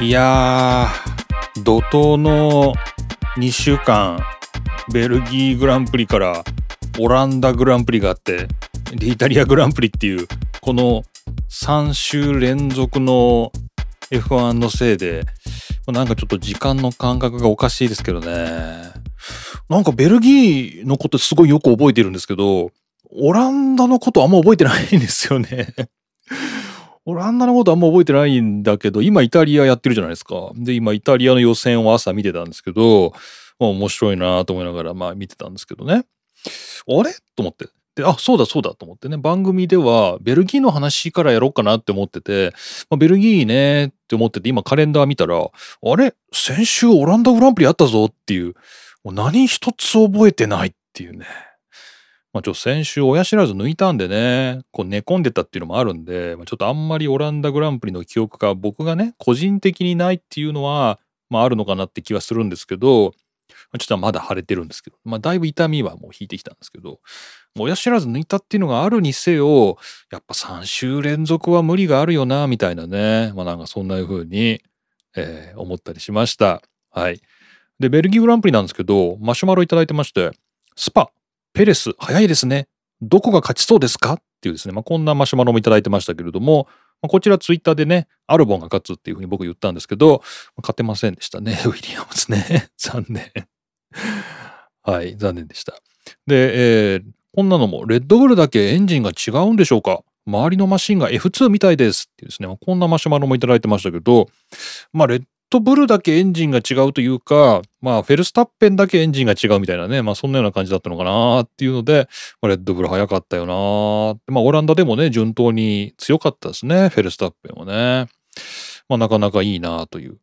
いやー、怒涛の2週間、ベルギーグランプリからオランダグランプリがあって、で、イタリアグランプリっていう、この3週連続の F1 のせいで、なんかちょっと時間の感覚がおかしいですけどね。なんかベルギーのことすごいよく覚えてるんですけど、オランダのことあんま覚えてないんですよねオランダのことあんま覚えてないんだけど、今イタリアやってるじゃないですか。で、今イタリアの予選を朝見てたんですけど、ま、面白いなと思いながら、まあ見てたんですけどね。あれ？と思って。で、あ、そうだそうだと思ってね、番組ではベルギーの話からやろうかなって思ってて、まあ、ベルギーねって思ってて、今カレンダー見たら、あれ？先週オランダグランプリあったぞっていう、もう何一つ覚えてないっていうね。まあ、ちょ先週親知らず抜いたんでね、こう寝込んでたっていうのもあるんで、まあ、ちょっとあんまりオランダグランプリの記憶が僕がね、個人的にないっていうのは、まああるのかなって気はするんですけど、ちょっとまだ腫れてるんですけど、まあだいぶ痛みはもう引いてきたんですけど、親知らず抜いたっていうのがあるにせよ、やっぱ3週連続は無理があるよな、みたいなね、まあなんかそんな風に、えー、思ったりしました。はい。で、ベルギーグランプリなんですけど、マシュマロいただいてまして、スパ、ペレス、早いですね。どこが勝ちそうですか？っていうですね、まあ、こんなマシュマロもいただいてましたけれども、まあ、こちらツイッターでね、アルボンが勝つっていうふうに僕言ったんですけど、勝てませんでしたね、ウィリアムズね。残念。はい、残念でした。で、えー、こんなのも、レッドブルだけエンジンが違うんでしょうか？周りのマシンが F2 みたいですっていうですね、まあ、こんなマシュマロもいただいてましたけど、まあ、レッットブルだけエンジンが違うというか、まあ、フェルスタッペンだけエンジンが違うみたいなね、まあ、そんなような感じだったのかなっていうので、まあ、レッドブル早かったよなまあ、オランダでもね、順当に強かったですね、フェルスタッペンはね。まあ、なかなかいいなという。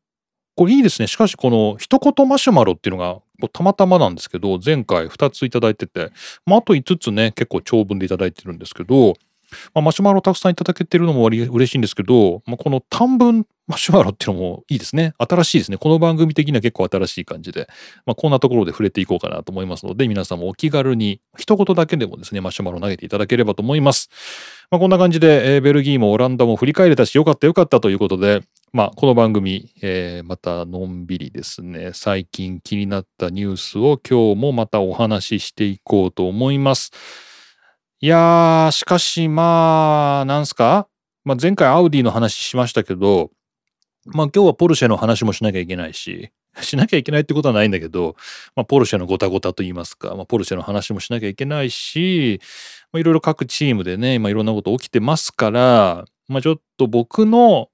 これいいですね。しかし、この一言マシュマロっていうのが、たまたまなんですけど、前回2ついただいてて、まあ、あと5つね、結構長文でいただいてるんですけど、まあ、マシュマロたくさんいただけてるのも嬉しいんですけど、まあ、この短文マシュマロっていうのもいいですね。新しいですね。この番組的には結構新しい感じで、まあ、こんなところで触れていこうかなと思いますので、皆さんもお気軽に一言だけでもですね、マシュマロ投げていただければと思います。まあ、こんな感じで、えー、ベルギーもオランダも振り返れたし、よかったよかったということで、まあ、この番組、えー、またのんびりですね、最近気になったニュースを今日もまたお話ししていこうと思います。いやー、しかしまあ、なんすか、まあ、前回アウディの話しましたけど、まあ今日はポルシェの話もしなきゃいけないし、しなきゃいけないってことはないんだけど、まあ、ポルシェのごたごたと言いますか、まあ、ポルシェの話もしなきゃいけないし、まあ、いろいろ各チームでね、今いろんなこと起きてますから、まあ、ちょっと僕の、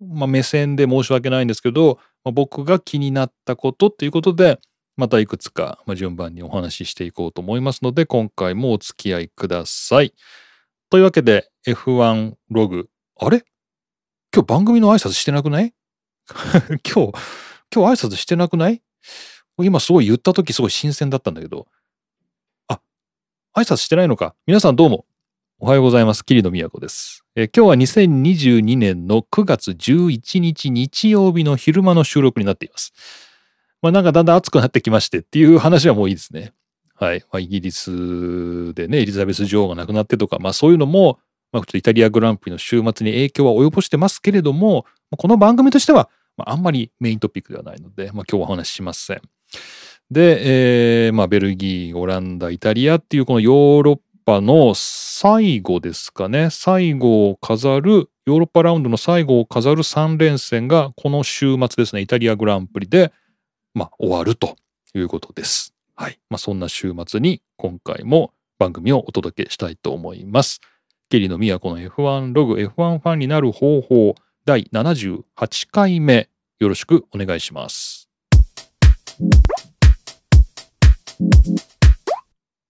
まあ、目線で申し訳ないんですけど、まあ、僕が気になったことっていうことで、またいくつか順番にお話ししていこうと思いますので、今回もお付き合いください。というわけで F1 ログ。あれ？今日番組の挨拶してなくない？今日、今日挨拶してなくない？今すごい言った時すごい新鮮だったんだけど。あ、挨拶してないのか。皆さんどうも。おはようございます。桐野都です、え今日は2022年の9月11日日曜日の昼間の収録になっています。まあなんかだんだん暑くなってきましてっていう話はもういいですね。はい。まあ、イギリスでね、エリザベス女王が亡くなってとか、まあそういうのも、まあちょっと、イタリアグランプリの週末に影響は及ぼしてますけれども、この番組としては、まあ、あんまりメイントピックではないので、まあ、今日はお話ししません。で、えー、まあ、ベルギー、オランダ、イタリアっていうこのヨーロッパの最後ですかね、最後を飾る、ヨーロッパラウンドの最後を飾る3連戦がこの週末ですね、イタリアグランプリで、まあ、終わるということです。はい。まあ、そんな週末に今回も番組をお届けしたいと思います。ケリーの都の F1 ログ F1 ファンになる方法第78回目よろしくお願いします。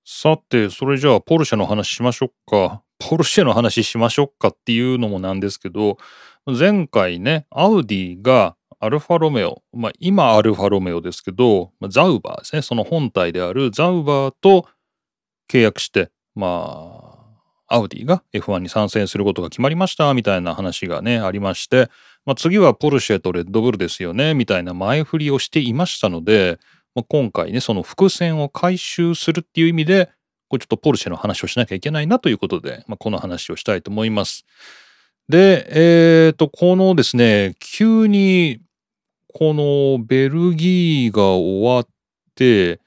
さて、それじゃあポルシェの話しましょうか。ポルシェの話しましょうかっていうのもなんですけど、前回ね、アウディがアルファロメオ、まあ、今アルファロメオですけど、まあ、ザウバーですね、その本体であるザウバーと契約して、まあ、アウディが F1 に参戦することが決まりましたみたいな話がね、ありまして、まあ、次はポルシェとレッドブルですよねみたいな前振りをしていましたので、まあ、今回ね、その伏線を回収するっていう意味で、これちょっとポルシェの話をしなきゃいけないなということで、まあ、この話をしたいと思います。で、えっ、ー、と、このですね、急にこのベルギーが終わって、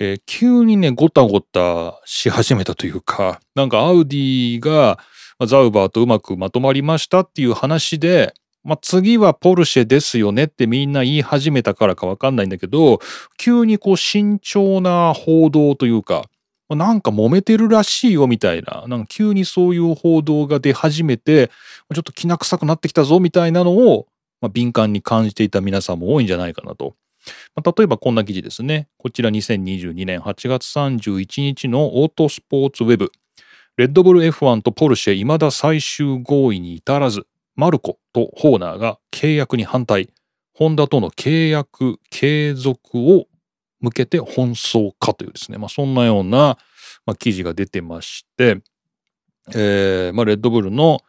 えー、急にね、ごたごたし始めたというか、なんかアウディがザウバーとうまくまとまりましたっていう話で、まあ、次はポルシェですよねってみんな言い始めたからかわかんないんだけど、急にこう慎重な報道というか、なんか揉めてるらしいよみたいな、なんか急にそういう報道が出始めて、ちょっときな臭くなってきたぞみたいなのを、まあ、敏感に感じていた皆さんも多いんじゃないかなと。まあ、例えばこんな記事ですね。こちら2022年8月31日のオートスポーツウェブ。レッドブル F1 とポルシェ未だ最終合意に至らず、マルコとホーナーが契約に反対。ホンダとの契約継続を向けて奔走かというですね、まあ、そんなような、まあ、記事が出てまして、えーまあ、レッドブルの、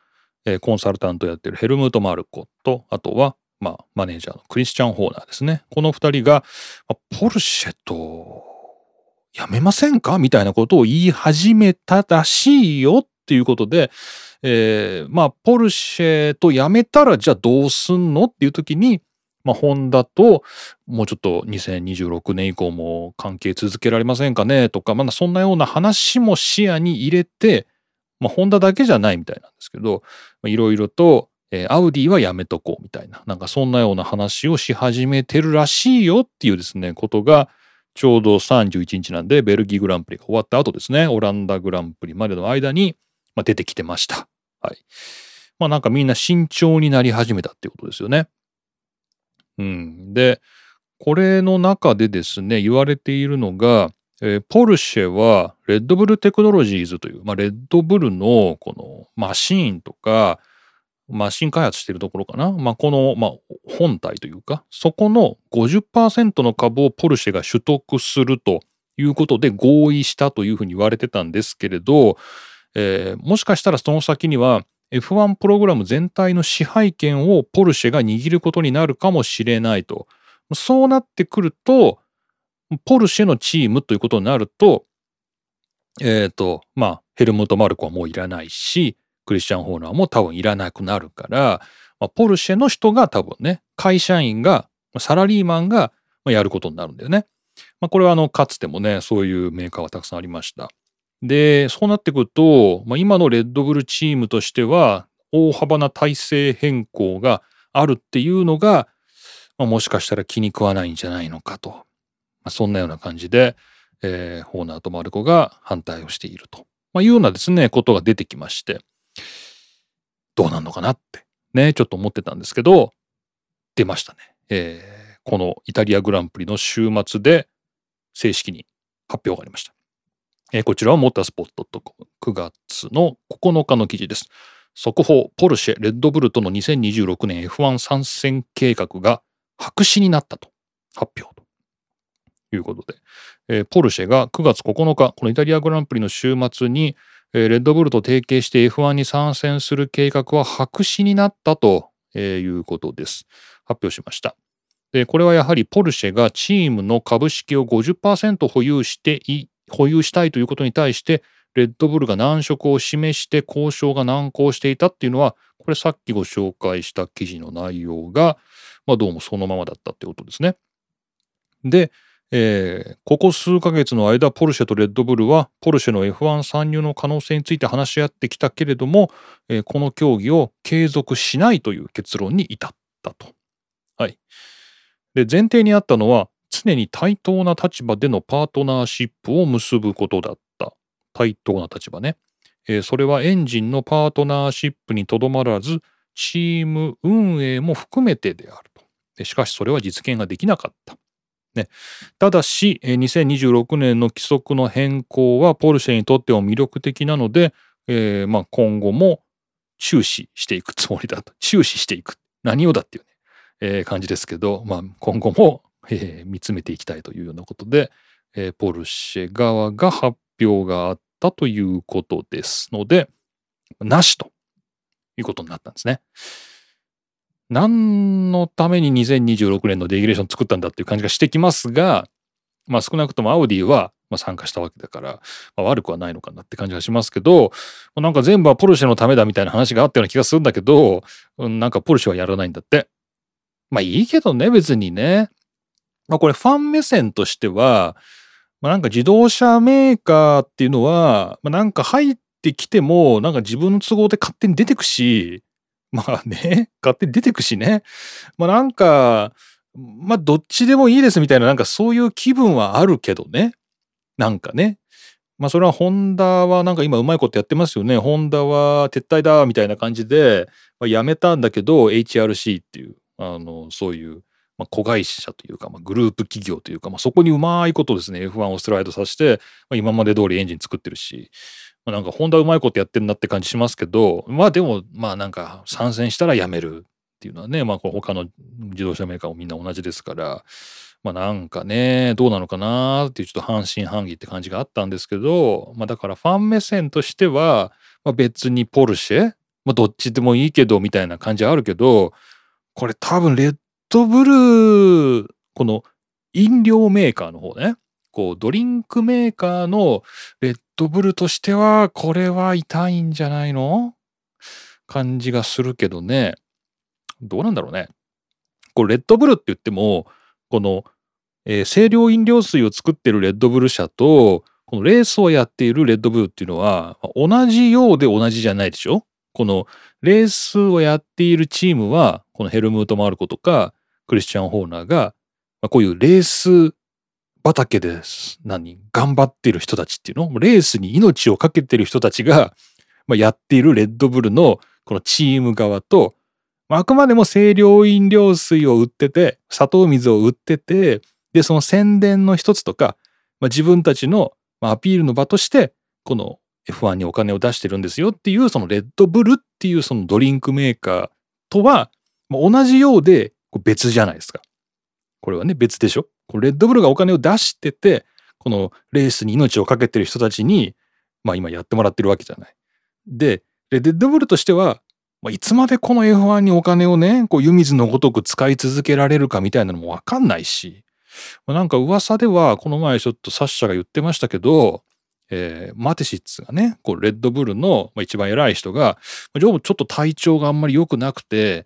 えー、コンサルタントやってるヘルムート・マルコと、あとは、まあ、マネージャーのクリスチャン・ホーナーですね。この二人が、まあ、ポルシェと、やめませんか？みたいなことを言い始めたらしいよっていうことで、えー、まあ、ポルシェとやめたらじゃあどうすんのっていう時に、まあ、ホンダともうちょっと2026年以降も関係続けられませんかね？とか、まだそんなような話も視野に入れて、まあ、ホンダだけじゃないみたいなんですけど、いろいろと、えー、アウディはやめとこうみたいな、なんかそんなような話をし始めてるらしいよっていうですね、ことが、ちょうど31日なんで、ベルギーグランプリが終わった後ですね、オランダグランプリまでの間に、まあ、出てきてました。はい。まあなんかみんな慎重になり始めたっていうことですよね。うん。で、これの中でですね、言われているのが、えー、ポルシェはレッドブルテクノロジーズという、まあ、レッドブルのこのマシーンとか、マシン開発しているところかな。まあ、この、まあ、本体というか、そこの50%の株をポルシェが取得するということで合意したというふうに言われてたんですけれど、えー、もしかしたらその先には F1 プログラム全体の支配権をポルシェが握ることになるかもしれないと。そうなってくると、ポルシェのチームということになると、えっ、ー、と、まあ、ヘルムト・マルコはもういらないし、クリスチャン・ホーナーも多分いらなくなるから、まあ、ポルシェの人が多分ね、会社員が、サラリーマンがやることになるんだよね。まあ、これはあの、かつてもね、そういうメーカーはたくさんありました。で、そうなってくると、まあ、今のレッドブルチームとしては、大幅な体制変更があるっていうのが、まあ、もしかしたら気に食わないんじゃないのかと。まあ、そんなような感じで、えー、ホーナーとマルコが反対をしていると、まあ、いうようなですね、ことが出てきまして、どうなんのかなって、ね、ちょっと思ってたんですけど、出ましたね。えー、このイタリアグランプリの週末で正式に発表がありました。えー、こちらはモータースポット .com 9月の9日の記事です。速報、ポルシェ、レッドブルとの2026年 F1 参戦計画が白紙になったと発表いうことで、えー、ポルシェが9月9日、このイタリアグランプリの週末に、えー、レッドブルと提携して F1 に参戦する計画は白紙になったということです。発表しました。でこれはやはりポルシェがチームの株式を50%保有して保有したいということに対してレッドブルが難色を示して交渉が難航していたっていうのはこれさっきご紹介した記事の内容が、まあ、どうもそのままだったってことですね。で、えー、ここ数ヶ月の間ポルシェとレッドブルはポルシェの F1 参入の可能性について話し合ってきたけれども、えー、この協議を継続しないという結論に至ったと。はい、で前提にあったのは常に対等な立場でのパートナーシップを結ぶことだった。対等な立場ね。えー、それはエンジンのパートナーシップにとどまらず、チーム運営も含めてであると。でしかしそれは実現ができなかった。ね、ただし、2026年の規則の変更はポルシェにとっても魅力的なので、えー、まあ今後も注視していくつもりだと。注視していく。何をだっていうね、えー、感じですけど、まあ今後もえー、見つめていきたいというようなことで、え、ポルシェ側が発表があったということですので、なしということになったんですね。何のために2026年のデイギレーション作ったんだっていう感じがしてきますが、まあ少なくともアウディは参加したわけだから、まあ、悪くはないのかなって感じがしますけど、なんか全部はポルシェのためだみたいな話があったような気がするんだけど、なんかポルシェはやらないんだって。まあいいけどね、別にね。まあこれファン目線としては、まあなんか自動車メーカーっていうのは、まあなんか入ってきても、なんか自分の都合で勝手に出てくし、まあね、勝手に出てくしね。まあなんか、まあどっちでもいいですみたいな、なんかそういう気分はあるけどね。なんかね。まあそれはホンダはなんか今うまいことやってますよね。ホンダは撤退だみたいな感じで、まあ、辞めたんだけど HRC っていう、あの、そういう、まあ、子会社というか、まあ、グループ企業というか、まあ、そこにうまいことですね F1 をスライドさせて、まあ、今まで通りエンジン作ってるし、まあ、なんかホンダうまいことやってるなって感じしますけどまあでもまあなんか参戦したら辞めるっていうのはねまあ他の自動車メーカーもみんな同じですからまあなんかね、どうなのかなっていうちょっと半信半疑って感じがあったんですけど、まあだからファン目線としては、まあ、別にポルシェ、まあどっちでもいいけどみたいな感じあるけど、これ多分レッドブルーこの飲料メーカーの方ね、こうドリンクメーカーのレッドブルとしては、これは痛いんじゃないの？感じがするけどね。どうなんだろうね。こうレッドブルって言っても、この、えー、清涼飲料水を作ってるレッドブル社と、このレースをやっているレッドブルっていうのは、同じようで同じじゃないでしょ？このレースをやっているチームは、このヘルムート・マルコとか、クリスチャン・ホーナーが、まあ、こういうレース畑で何？頑張ってる人たちっていうの？レースに命を懸けてる人たちが、まあ、やっているレッドブルのこのチーム側とま、あくまでも清涼飲料水を売ってて、砂糖水を売ってて、で、その宣伝の一つとか、まあ、自分たちのアピールの場として、この F1 にお金を出してるんですよっていう、そのレッドブルっていうそのドリンクメーカーとは、同じようで別じゃないですか。これはね、別でしょ？こレッドブルがお金を出してて、このレースに命を懸けてる人たちに、まあ今やってもらってるわけじゃない。で、レッドブルとしては、まあ、いつまでこの F1 にお金をね、こう湯水のごとく使い続けられるかみたいなのもわかんないし、まあ、なんか噂ではこの前ちょっとサッシャが言ってましたけど、えー、マテシッツがね、こうレッドブルの一番偉い人が、ちょっと体調があんまり良くなくて、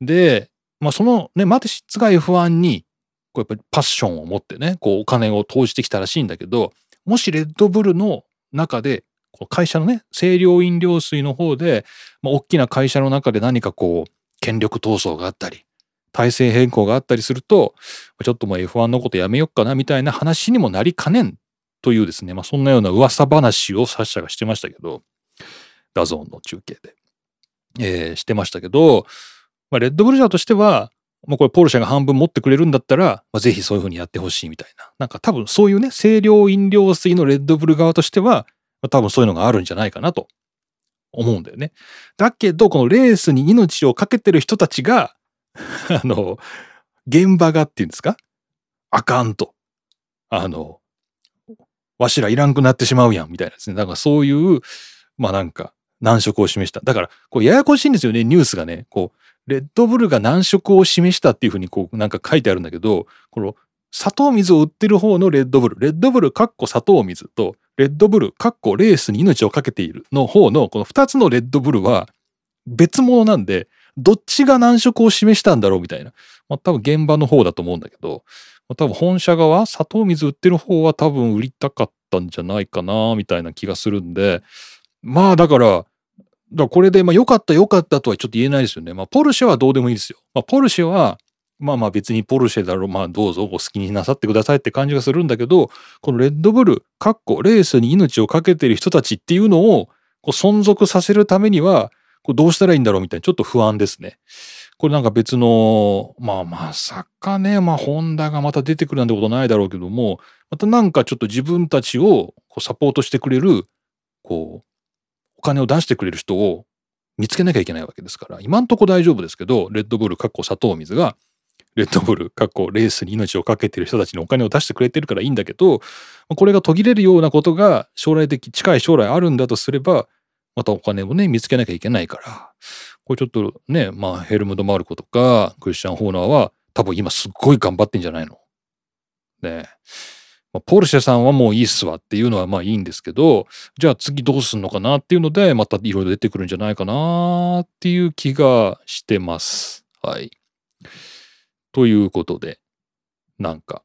で、まあそのね、マテシッツが F1 にこうやっぱりパッションを持ってね、こうお金を投じてきたらしいんだけど、もしレッドブルの中で会社のね、清涼飲料水の方で、まあ、大きな会社の中で何かこう、権力闘争があったり、体制変更があったりすると、ちょっともう F1 のことやめよっかなみたいな話にもなりかねんというですね、まあ、そんなような噂話をサッシャがしてましたけど、 DAZN の中継で、えー、してましたけど、まあ、レッドブル社としては、もうこれポルシェが半分持ってくれるんだったら、まあ、ぜひそういうふうにやってほしいみたいな。なんか多分そういうね、清涼飲料水のレッドブル側としては、まあ多分そういうのがあるんじゃないかなと思うんだよね。だけど、このレースに命を懸けてる人たちが、あの、現場がっていうんですか？あかんと。あの、わしらいらんくなってしまうやん、みたいなですね。だからそういう、まあなんか、難色を示した。だから、こう、ややこしいんですよね、ニュースがね。こう、レッドブルが難色を示したっていうふうに、こう、なんか書いてあるんだけど、この、砂糖水を売ってる方のレッドブル、レッドブルかっこ砂糖水と、レッドブル、かっこレースに命を懸けているの方の、この二つのレッドブルは別物なんで、どっちが難色を示したんだろうみたいな。まあ多分現場の方だと思うんだけど、まあ、多分本社側、砂糖水売ってる方は多分売りたかったんじゃないかな、みたいな気がするんで、まあだから、だこれで、まあ良かった良かったとはちょっと言えないですよね。まあポルシェはどうでもいいですよ。まあポルシェは、まあまあ別にポルシェだろう、まあどうぞお好きになさってくださいって感じがするんだけど、このレッドブル、かっこレースに命を懸けてる人たちっていうのをこう存続させるためには、こうどうしたらいいんだろうみたいなちょっと不安ですね。これなんか別の、まあまさかね、まあホンダがまた出てくるなんてことないだろうけども、またなんかちょっと自分たちをこうサポートしてくれる、こう、金を出してくれる人を見つけなきゃいけないわけですから、今んとこ大丈夫ですけど、レッドブル、かっこ砂糖水が、レッドブル、過去レースに命を懸けてる人たちにお金を出してくれてるからいいんだけど、これが途切れるようなことが将来的、近い将来あるんだとすれば、またお金をね、見つけなきゃいけないから、これちょっとね、まあヘルムド・マルコとかクリスチャン・ホーナーは多分今すっごい頑張ってんじゃないの？ね。えまあ、ポルシェさんはもういいっすわっていうのはまあいいんですけど、じゃあ次どうすんのかなっていうので、またいろいろ出てくるんじゃないかなっていう気がしてます。はい。ということで、なんか、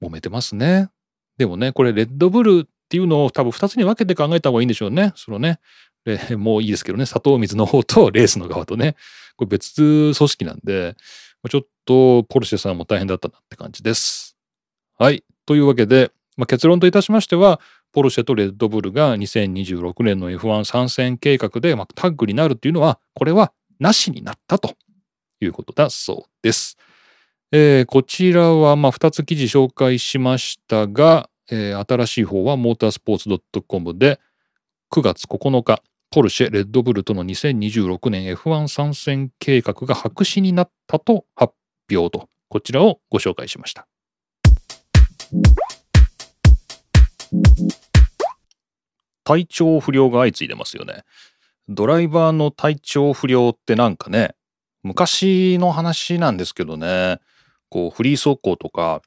揉めてますね。でもね、これ、レッドブルっていうのを多分2つに分けて考えた方がいいんでしょうね。そのね、もういいですけどね、砂糖水の方と レースの側とね、これ別組織なんで、ちょっとポルシェさんも大変だったなって感じです。はい。というわけで、まあ、結論といたしましては、ポルシェとレッドブルが2026年の F1 参戦計画で、まあ、タッグになるっていうのは、これはなしになったということだそうです。えー、こちらはま2つ記事紹介しましたが、えー、新しい方はモータースポーツ .com で9月9日、ポルシェ、レッドブルとの2026年 F1 参戦計画が白紙になったと発表と、こちらをご紹介しました。体調不良が相次いでますよね。ドライバーの体調不良ってなんかね、昔の話なんですけどね、こうフリー走行とか、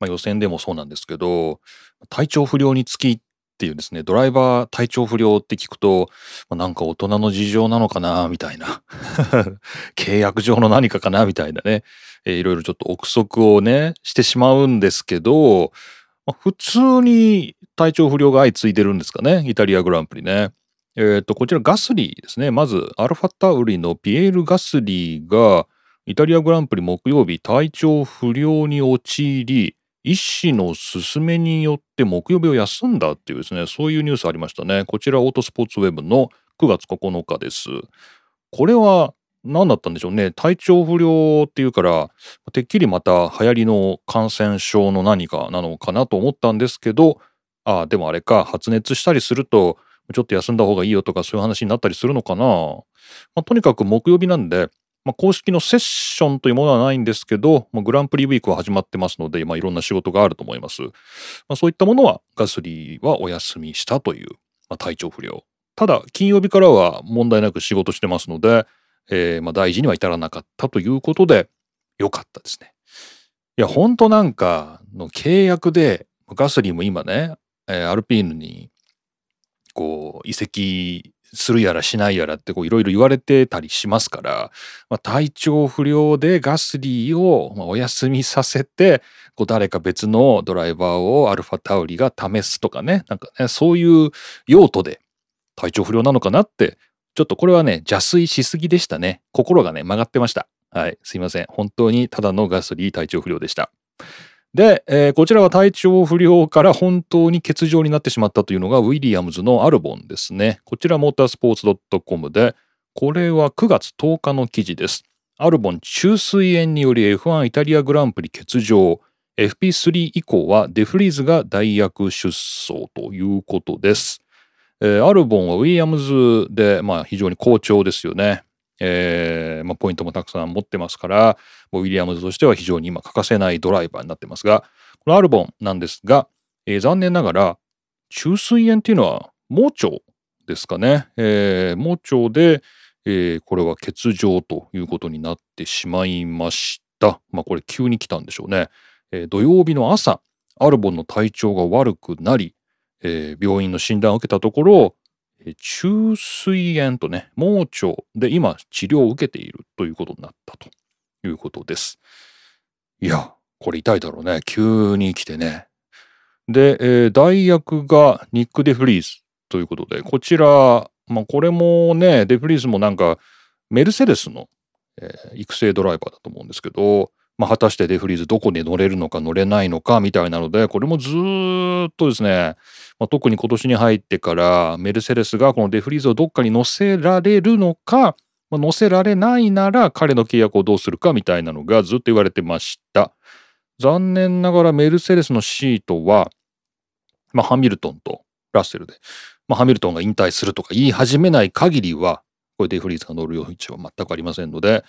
まあ、予選でもそうなんですけど、体調不良につきっていうですね、ドライバー体調不良って聞くと、ま、なんか大人の事情なのかな、みたいな。契約上の何かかな、みたいなね、えー、いろいろちょっと憶測をね、してしまうんですけど、まあ、普通に体調不良が相次いでるんですかね、イタリアグランプリね。えっ、ー、と、こちらガスリーですね。まず、アルファタウリのピエール・ガスリーが、イタリアグランプリ木曜日、体調不良に陥り、医師の勧めによって木曜日を休んだっていうですね、そういうニュースありましたね。こちら、オートスポーツウェブの9月9日です。これは何だったんでしょうね。体調不良っていうから、てっきりまた流行りの感染症の何かなのかなと思ったんですけど、ああ、でもあれか、発熱したりすると、ちょっと休んだ方がいいよとかそういう話になったりするのかな。まあ、とにかく木曜日なんで、まあ、公式のセッションというものはないんですけど、まあ、グランプリウィークは始まってますので、まあ、いろんな仕事があると思います。まあ、そういったものはガスリーはお休みしたという、まあ、体調不良。ただ、金曜日からは問題なく仕事してますので、えー、まあ大事には至らなかったということで、よかったですね。いや、ほんとなんかの契約で、ガスリーも今ね、えー、アルピーヌにこう移籍するやらしないやらっていろいろ言われてたりしますから、まあ、体調不良でガスリーをお休みさせてこう誰か別のドライバーをアルファタウリが試すとかねなんかねそういう用途で体調不良なのかなってちょっとこれはね邪推しすぎでしたね。心がね曲がってました。はいすいません。本当にただのガスリー体調不良でした。で、えー、こちらは体調不良から本当に欠場になってしまったというのがウィリアムズのアルボンですね。こちらモータースポーツ .com で、これは9月10日の記事です。アルボン中水炎により F1 イタリアグランプリ欠場。FP3 以降はデフリーズが代役出走ということです。えー、アルボンはウィリアムズで、まあ、非常に好調ですよね。えーまあ、ポイントもたくさん持ってますからウィリアムズとしては非常に今欠かせないドライバーになってますがこのアルボンなんですが、えー、残念ながら中水炎っていうのは盲腸ですかね、えー、盲腸で、えー、これは欠場ということになってしまいました。まあこれ急に来たんでしょうね、えー、土曜日の朝アルボンの体調が悪くなり、えー、病院の診断を受けたところ中水炎とね、盲腸で今治療を受けているということになったということです。いや、これ痛いだろうね。急に来てね。で、えー、代役がニック・デフリーズということで、こちら、まあこれもね、デフリーズもなんかメルセデスの、えー、育成ドライバーだと思うんですけど、まあ、果たしてデフリーズどこで乗れるのか乗れないのかみたいなので、これもずっとですね、まあ、特に今年に入ってからメルセデスがこのデフリーズをどっかに乗せられるのか、まあ、乗せられないなら彼の契約をどうするかみたいなのがずっと言われてました。残念ながらメルセデスのシートは、まあ、ハミルトンとラッセルで、まあ、ハミルトンが引退するとか言い始めない限りは、これデフリーズが乗る余地は全くありませんので、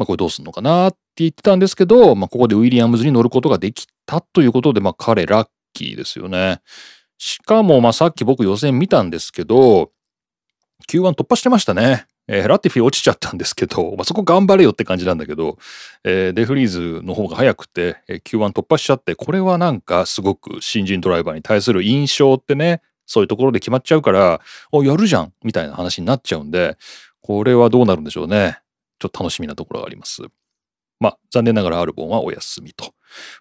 まあ、これどうすんのかなって言ってたんですけど、まあ、ここでウィリアムズに乗ることができたということで、まあ、彼ラッキーですよね。しかも、まあ、さっき僕予選見たんですけど、Q1 突破してましたね。えー、ラティフィ落ちちゃったんですけど、まあ、そこ頑張れよって感じなんだけど、えー、デフリーズの方が早くて、えー、Q1 突破しちゃって、これはなんかすごく新人ドライバーに対する印象ってね、そういうところで決まっちゃうから、お、やるじゃんみたいな話になっちゃうんで、これはどうなるんでしょうね。ちょっと楽しみなところがあります。まあ、残念ながらアルボンはお休みと。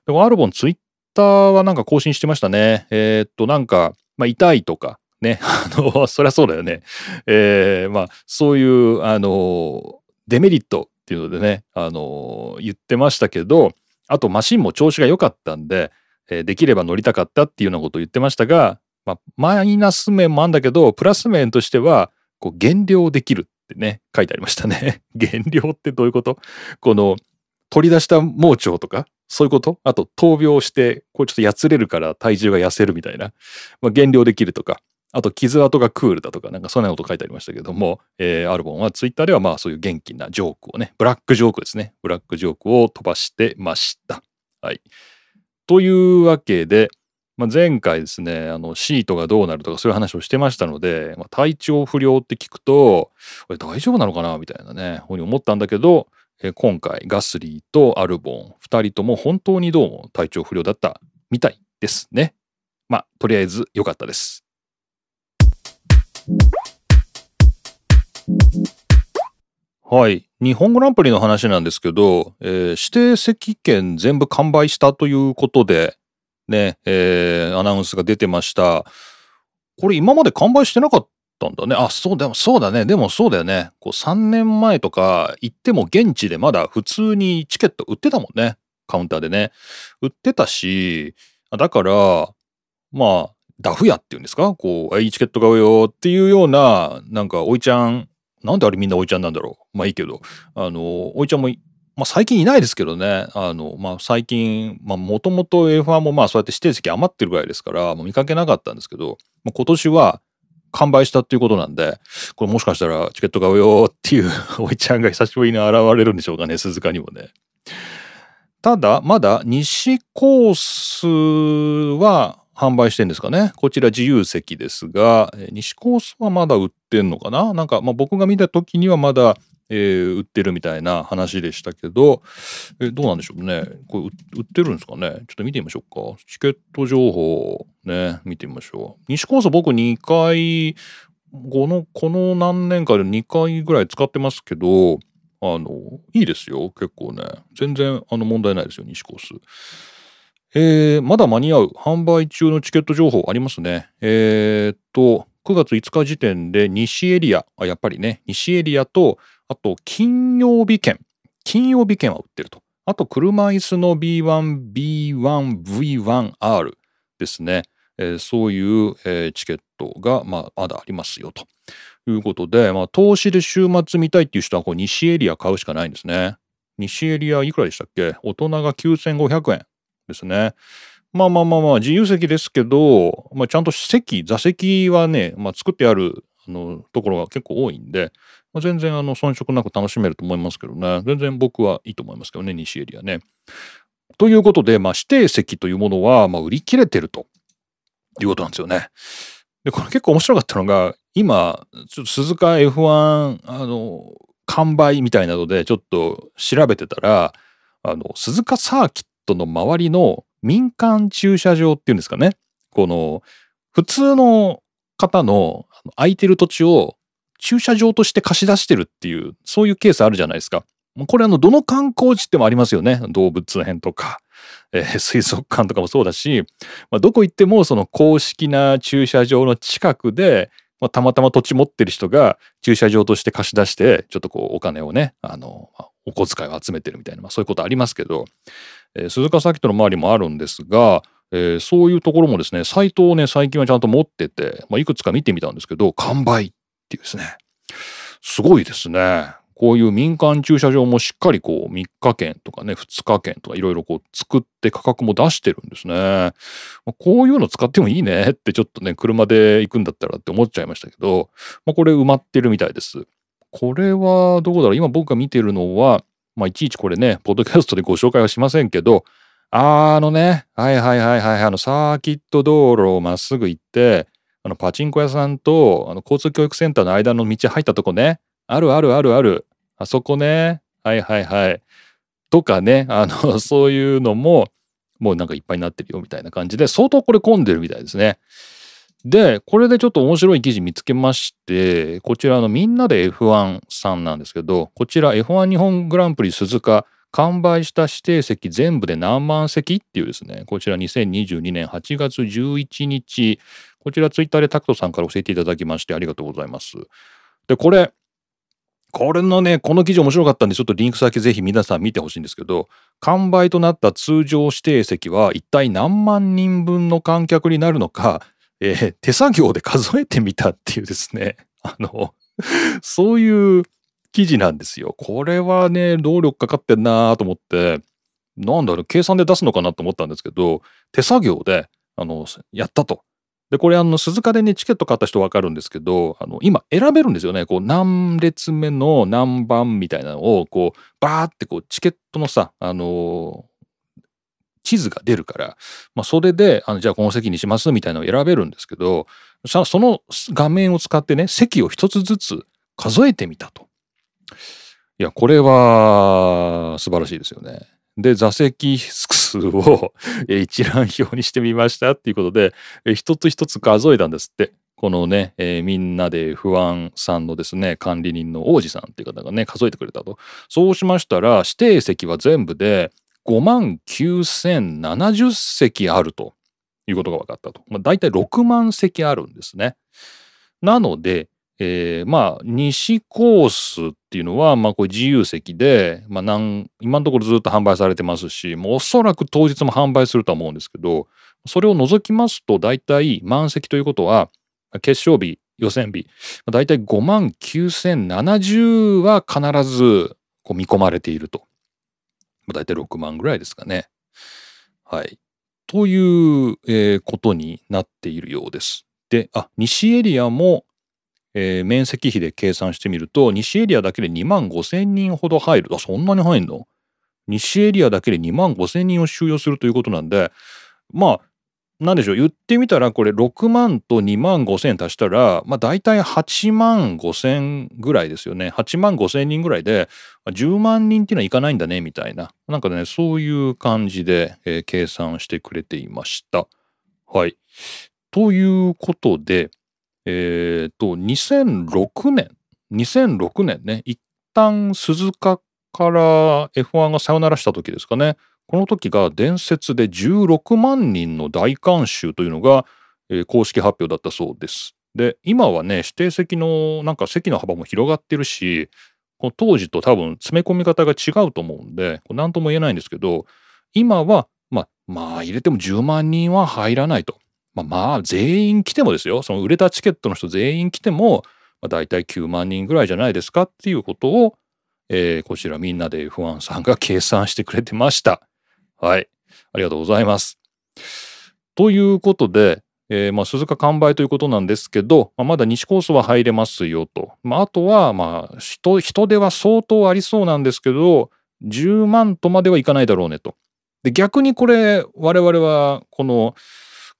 でもアルボンツイッターはなんか更新してましたね。えー、っと、なんか、まあ、痛いとか、ね、あの、そりゃそうだよね。えー、まあ、そういう、あの、デメリットっていうのでね、あの、言ってましたけど、あとマシンも調子が良かったんで、えー、できれば乗りたかったっていうようなことを言ってましたが、まあ、マイナス面もあるんだけど、プラス面としては、こう減量できるってね、書いてありましたね。減量ってどういうこと？この、取り出した盲腸とか、そういうこと？あと、闘病して、こうちょっとやつれるから体重が痩せるみたいな。まあ、減量できるとか、あと、傷跡がクールだとか、なんかそんなこと書いてありましたけども、えー、アルボンはツイッターではまあそういう元気なジョークをね、ブラックジョークですね。ブラックジョークを飛ばしてました。はい。というわけで、まあ、前回ですね、あの、シートがどうなるとかそういう話をしてましたので、まあ、体調不良って聞くと、これ大丈夫なのかな？みたいなね、ふうに思ったんだけど、え今回ガスリーとアルボン2人とも本当にどうも体調不良だったみたいですね。まあとりあえず良かったです。はい。日本グランプリの話なんですけど、えー、指定席券全部完売したということで、ね、えー、アナウンスが出てました。これ今まで完売してなかったんだね。あ、そうだ、そうだね。でもそうだよね。こう3年前とか行っても現地でまだ普通にチケット売ってたもんね。カウンターでね。売ってたし、だから、まあ、ダフ屋っていうんですか？こう、いいチケット買うよっていうような、なんか、おいちゃん、なんであれみんなおいちゃんなんだろう。まあいいけど、あの、おいちゃんも、まあ最近いないですけどね、あの、まあ最近、もともと F1 もまあそうやって指定席余ってるぐらいですから、もう見かけなかったんですけど、まあ、今年は完売したっていうことなんで、これもしかしたらチケット買うよっていう おいちゃんが久しぶりに現れるんでしょうかね、鈴鹿にもね。ただ、まだ西コースは販売してんですかね。こちら自由席ですが、西コースはまだ売ってんのかななんか、まあ、僕が見た時にはまだ、えー、売ってるみたいな話でしたけど、えー、どうなんでしょうね。これ売ってるんですかね。ちょっと見てみましょうか。チケット情報ね、見てみましょう。西コース僕2回、この、この何年かで2回ぐらい使ってますけど、あの、いいですよ。結構ね。全然、あの、問題ないですよ、西コース。えー、まだ間に合う販売中のチケット情報ありますね。えー、っと、9月5日時点で西エリア、あやっぱりね、西エリアと、あと金曜日券、金曜日券は売ってると。あと車椅子の B1、B1、V1R ですね。えー、そういう、えー、チケットが、まあ、まだありますよということで、まあ、投資で週末見たいっていう人はこう西エリア買うしかないんですね。西エリアいくらでしたっけ？大人が9500円。ですね。まあまあまあまあ自由席ですけど、まあ、ちゃんと席座席はね、まあ、作ってあるあのところが結構多いんで、まあ、全然あの遜色なく楽しめると思いますけどね全然僕はいいと思いますけどね西エリアね。ということで、まあ、指定席というものは、まあ、売り切れてるということなんですよね。でこれ結構面白かったのが今ちょっと鈴鹿 F1 あの完売みたいなのでちょっと調べてたらあの鈴鹿サーキットの周りの民間駐車場っていうんですかね。この、普通の方の空いてる土地を駐車場として貸し出してるっていう、そういうケースあるじゃないですか。これあの、どの観光地ってもありますよね。動物園とか、えー、水族館とかもそうだし、まあ、どこ行ってもその公式な駐車場の近くで、まあ、たまたま土地持ってる人が駐車場として貸し出して、ちょっとこうお金をね、あの、お小遣いを集めてるみたいな、まあ、そういうことありますけど、えー、鈴鹿サーキットの周りもあるんですが、えー、そういうところもですね、サイトをね、最近はちゃんと持ってて、まあ、いくつか見てみたんですけど、完売っていうですね、すごいですね。こういう民間駐車場もしっかりこう3日券とかね、2日券とかいろいろこう作って価格も出してるんですね。まあ、こういうの使ってもいいねってちょっとね、車で行くんだったらって思っちゃいましたけど、まあ、これ埋まってるみたいです。これはどこだろう今僕が見てるのは、まあ、いちいちこれね、ポッドキャストでご紹介はしませんけど、あのね、はいはいはいはい、あの、サーキット道路をまっすぐ行って、あの、パチンコ屋さんと、あの、交通教育センターの間の道入ったとこね、あるあるあるある、あそこね、はいはいはい。とかね、あの、そういうのも、もうなんかいっぱいになってるよみたいな感じで、相当これ混んでるみたいですね。で、これでちょっと面白い記事見つけまして、こちらのみんなで F1 さんなんですけど、こちら F1 日本グランプリ鈴鹿完売した指定席全部で何万席っていうですね、こちら2022年8月11日、こちらツイッターでタクトさんから教えていただきましてありがとうございます。で、これ、これのね、この記事面白かったんで、ちょっとリンク先ぜひ皆さん見てほしいんですけど、完売となった通常指定席は一体何万人分の観客になるのか、えー、手作業で数えてみたっていうですね、あの、そういう記事なんですよ。これはね、労力かかってんなと思って、なんだろう、計算で出すのかなと思ったんですけど、手作業で、あの、やったと。で、これ、あの、鈴鹿でね、チケット買った人わかるんですけど、あの、今選べるんですよね。こう、何列目の何番みたいなのを、こう、バーってこう、チケットのさ、あの地図が出るから、まあ、それで、あの、じゃあこの席にしますみたいなのを選べるんですけど、その画面を使ってね、席を一つずつ数えてみたと。いや、これは素晴らしいですよね。で、座席数を 一覧表にしてみましたっていうことで、一つ一つ数えたんですって。このね、えー、みんなで不安さんのですね、管理人の王子さんっていう方がね、数えてくれたと。そうしましたら、指定席は全部で5万9070席あるということが分かったと。まあ、大体6万席あるんですね。なので、えー、まあ西コースっていうのはまあこれ自由席で、まあ、なん今のところずっと販売されてますしもうおそらく当日も販売するとは思うんですけどそれを除きますと大体満席ということは決勝日予選日大体5万9070は必ずこう見込まれていると大体6万ぐらいですかね。はい。という、えー、ことになっているようです。で、あ、西エリアもえー、面積比で計算してみると西エリアだけで2万5千人ほど入る。あそんなに入るの？西エリアだけで2万5千人を収容するということなんでまあ何でしょう？言ってみたらこれ6万と2万5千足したらまあ大体8万5千ぐらいですよね。8万5千人ぐらいで10万人っていうのはいかないんだねみたいな。なんかねそういう感じで、えー、計算してくれていました。はい。ということでえっ、と、2006年、2006年ね、一旦鈴鹿から F1 がさよならした時ですかね。この時が伝説で16万人の大観衆というのが、えー、公式発表だったそうです。で、今はね、指定席のなんか席の幅も広がってるし、この当時と多分詰め込み方が違うと思うんで、何とも言えないんですけど、今は、まあ、まあ入れても10万人は入らないと。まあ、まあ全員来てもですよその売れたチケットの人全員来ても、まあ、大体9万人ぐらいじゃないですかっていうことを、えー、こちらみんなで F1 さんが計算してくれてました。はい。ありがとうございます。ということで、えー、まあ鈴鹿完売ということなんですけど、まあ、まだ西コースは入れますよと。まあ、あとはまあ人人手は相当ありそうなんですけど10万とまではいかないだろうねと。で逆にこれ我々はこの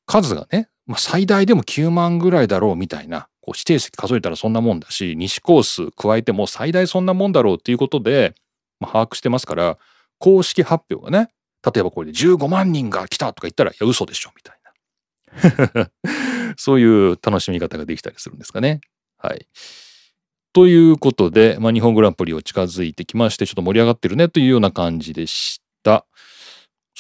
数がね、まあ、最大でも9万ぐらいだろうみたいな、こう指定席数えたらそんなもんだし、西コース加えても最大そんなもんだろうっていうことで、まあ、把握してますから、公式発表がね、例えばこれで15万人が来たとか言ったら、いや、嘘でしょみたいな。そういう楽しみ方ができたりするんですかね。はい。ということで、まあ、日本グランプリを近づいてきまして、ちょっと盛り上がってるねというような感じでした。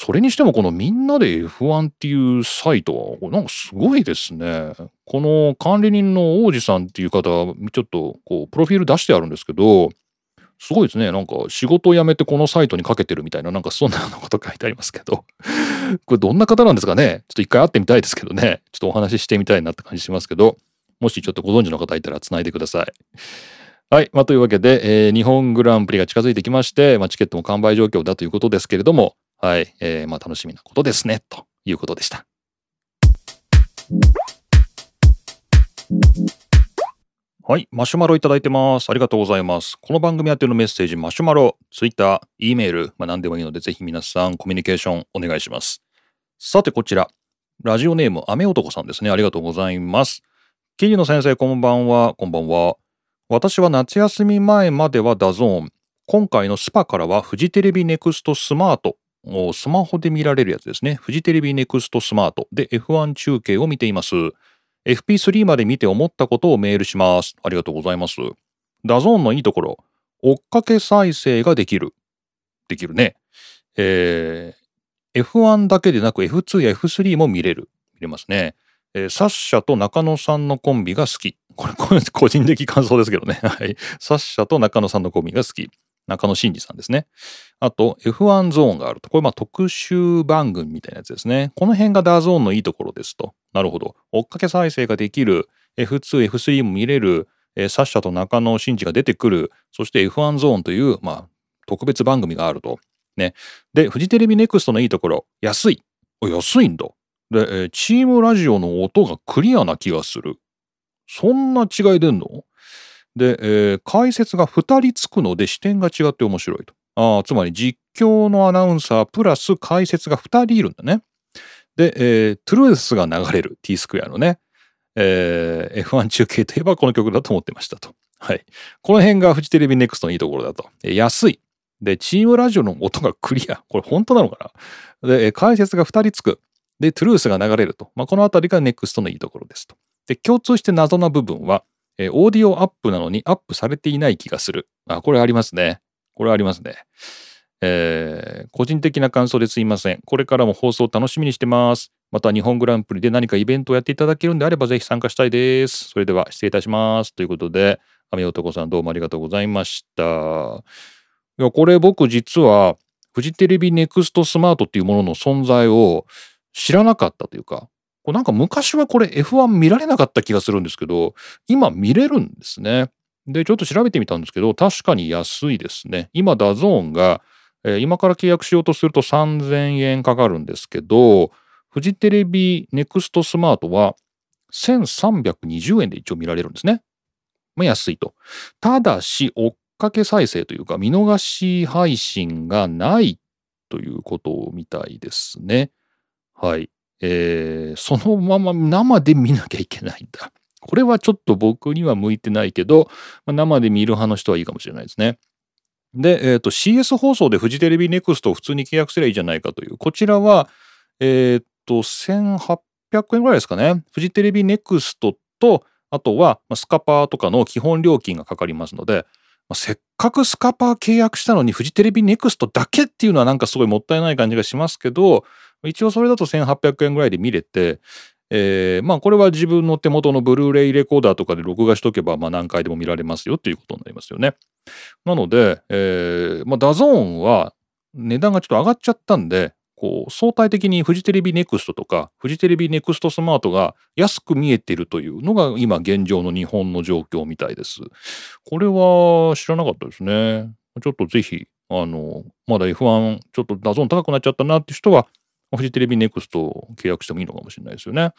それにしてもこのみんなで F1 っていうサイトはなんかすごいですね。この管理人の王子さんっていう方ちょっとこうプロフィール出してあるんですけどすごいですね。なんか仕事を辞めてこのサイトにかけてるみたいななんかそんなこと書いてありますけど これどんな方なんですかね？ちょっと一回会ってみたいですけどねちょっとお話ししてみたいなって感じしますけどもしちょっとご存知の方いたら繋いでください。はい。まあ、というわけで、えー、日本グランプリが近づいてきまして、まあ、チケットも完売状況だということですけれども、はい。えー、まあ楽しみなことですね、ということでした。はい。マシュマロいただいてます。ありがとうございます。この番組宛てのメッセージ、マシュマロ、ツイッター、E メール、まあ何でもいいので、ぜひ皆さんコミュニケーションお願いします。さて、こちら。ラジオネーム、雨男さんですね。ありがとうございます。桐野先生、こんばんは。こんばんは。私は夏休み前までは DAZN。今回のスパからはフジテレビネクストスマートスマホで見られるやつですね。フジテレビネクストスマートで F1 中継を見ています。FP3 まで見て思ったことをメールします。ありがとうございます。 DAZN のいいところ、追っかけ再生ができる。できるね。えー、F1 だけでなく F2 や F3 も見れる。見れますね。えー、サッシャと中野さんのコンビが好き。これ、個人的感想ですけどね。はい。サッシャと中野さんのコンビが好き。中野真二さんですね。あと、F1 ゾーンがあると。これ、まあ、特集番組みたいなやつですね。この辺がダーゾーンのいいところですと。なるほど。追っかけ再生ができる。F2、F3 も見れる。えー、サッシャと中野真二が出てくる。そして F1 ゾーンという、まあ、特別番組があると。ね。で、フジテレビネクストのいいところ。安い。安いんだ。で、えー、チームラジオの音がクリアな気がする。そんな違い出んの？で、えー、解説が2人つくので視点が違って面白いと。あつまり実況のアナウンサープラス解説が2人いるんだね。で、えー、トゥルースが流れる T スクエアのね、えー、F1 中継といえばこの曲だと思ってましたと。はい。この辺がフジテレビネクストのいいところだと。えー、安い。で、チームラジオの音がクリア。これ本当なのかな？で、解説が2人つく。で、 TRUTH が流れると。まあ、このあたりがネクストのいいところですと。で、共通して謎な部分は、えー、オーディオアップなのにアップされていない気がする。あ、これありますね。これありますね。えー、個人的な感想ですいません。これからも放送楽しみにしてます。また日本グランプリで何かイベントをやっていただけるんであればぜひ参加したいです。それでは失礼いたします。ということで、雨男さんどうもありがとうございました。いや、これ僕実はフジテレビネクストスマートっていうものの存在を知らなかったというか、なんか昔はこれ F1 見られなかった気がするんですけど、今見れるんですね。で、ちょっと調べてみたんですけど、確かに安いですね。今、 DAZN が、えー、今から契約しようとすると3000円かかるんですけど、フジテレビネクストスマートは1320円で一応見られるんですね。まあ、安いと。ただし、追っかけ再生というか、見逃し配信がないということみたいですね。はい。えー、そのまま生で見なきゃいけないんだ。これはちょっと僕には向いてないけど、まあ、生で見る派の人はいいかもしれないですね。で、えーと、CS 放送でフジテレビネクストを普通に契約すればいいじゃないかという、こちらは、えっ、と、1800円ぐらいですかね。フジテレビネクストと、あとはスカパーとかの基本料金がかかりますので、まあ、せっかくスカパー契約したのにフジテレビネクストだけっていうのはなんかすごいもったいない感じがしますけど、一応それだと1800円ぐらいで見れて、えー、まあこれは自分の手元のブルーレイレコーダーとかで録画しとけば、まあ何回でも見られますよっていうことになりますよね。なので、えー、まあ DAZN は値段がちょっと上がっちゃったんで、こう相対的にフジテレビネクストとかフジテレビネクストスマートが安く見えてるというのが今現状の日本の状況みたいです。これは知らなかったですね。ちょっとぜひ、あの、まだ F1 ちょっと DAZN 高くなっちゃったなって人はフジテレビネクストを契約してもいいのかもしれないですよね。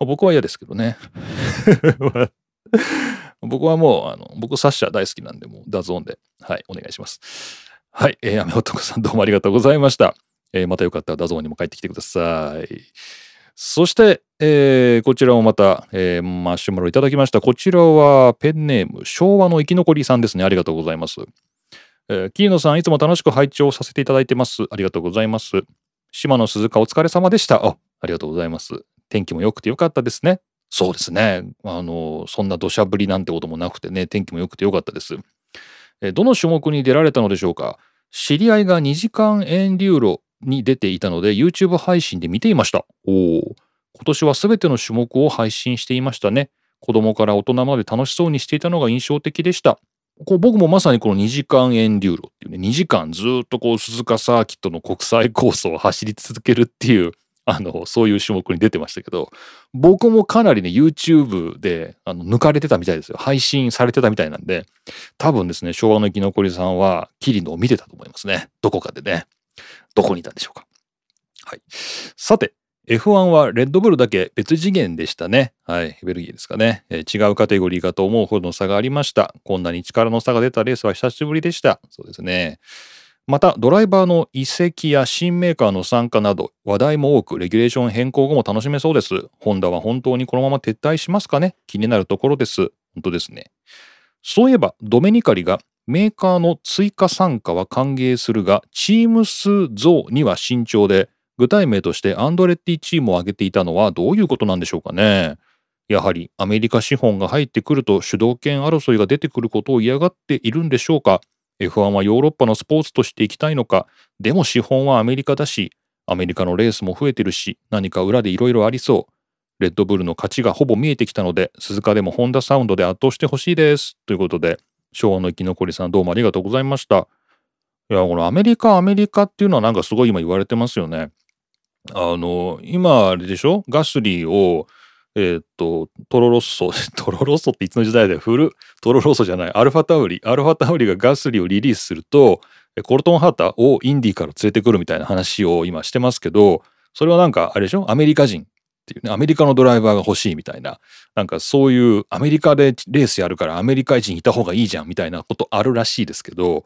僕は嫌ですけどね。僕はもう、あの、僕サッシャ大好きなんで、もう DAZN で、はい、お願いします。はい、えー、雨男さんどうもありがとうございました。えー、またよかったら DAZN にも帰ってきてください。そして、えー、こちらもまた、えー、マシュマロいただきました。こちらはペンネーム、昭和の生き残りさんですね。ありがとうございます。えー、キーノさん、いつも楽しく拝聴させていただいてます。ありがとうございます。シマノ鈴鹿お疲れ様でした。あ、ありがとうございます。天気も良くて良かったですね。そうですね。あの、そんな土砂降りなんてこともなくてね、天気も良くて良かったです。えどの種目に出られたのでしょうか？知り合いが2時間エンデューロに出ていたので YouTube 配信で見ていました。おお。今年は全ての種目を配信していましたね。子供から大人まで楽しそうにしていたのが印象的でした。こう僕もまさにこの2時間エンデューロっていうね、2時間ずっとこう鈴鹿サーキットの国際コースを走り続けるっていう、あの、そういう種目に出てましたけど、僕もかなりね、YouTube であの抜かれてたみたいですよ。配信されてたみたいなんで、多分ですね、昭和の生き残りさんは、キリノを見てたと思いますね。どこかでね。どこにいたんでしょうか。はい。さて、F1 はレッドブルだけ別次元でしたね。はい。ベルギーですかね、えー、違うカテゴリーかと思うほどの差がありました。こんなに力の差が出たレースは久しぶりでした。そうですね。また、ドライバーの移籍や新メーカーの参加など話題も多く、レギュレーション変更後も楽しめそうです。ホンダは本当にこのまま撤退しますかね？気になるところです。本当ですね。そういえば、ドメニカリがメーカーの追加参加は歓迎するが、チーム数増には慎重で、具体名としてアンドレッティチームを挙げていたのはどういうことなんでしょうかね。やはりアメリカ資本が入ってくると主導権争いが出てくることを嫌がっているんでしょうか。F1 はヨーロッパのスポーツとしていきたいのか。でも資本はアメリカだしアメリカのレースも増えてるし何か裏でいろいろありそう。レッドブルの勝ちがほぼ見えてきたので鈴鹿でもホンダサウンドで圧倒してほしいです。ということで昭和の生き残りさんどうもありがとうございました。いやこのアメリカアメリカっていうのはなんかすごい今言われてますよね。あの今あれでしょ？ガスリーをえー、っと、トロロッソ、トロロッソっていつの時代だよ、フル、トロロッソじゃない、アルファタウリ、アルファタウリがガスリーをリリースすると、コルトンハータをインディーから連れてくるみたいな話を今してますけど、それはなんかあれでしょ？アメリカ人っていうね、アメリカのドライバーが欲しいみたいな、なんかそういうアメリカでレースやるからアメリカ人いた方がいいじゃんみたいなことあるらしいですけど、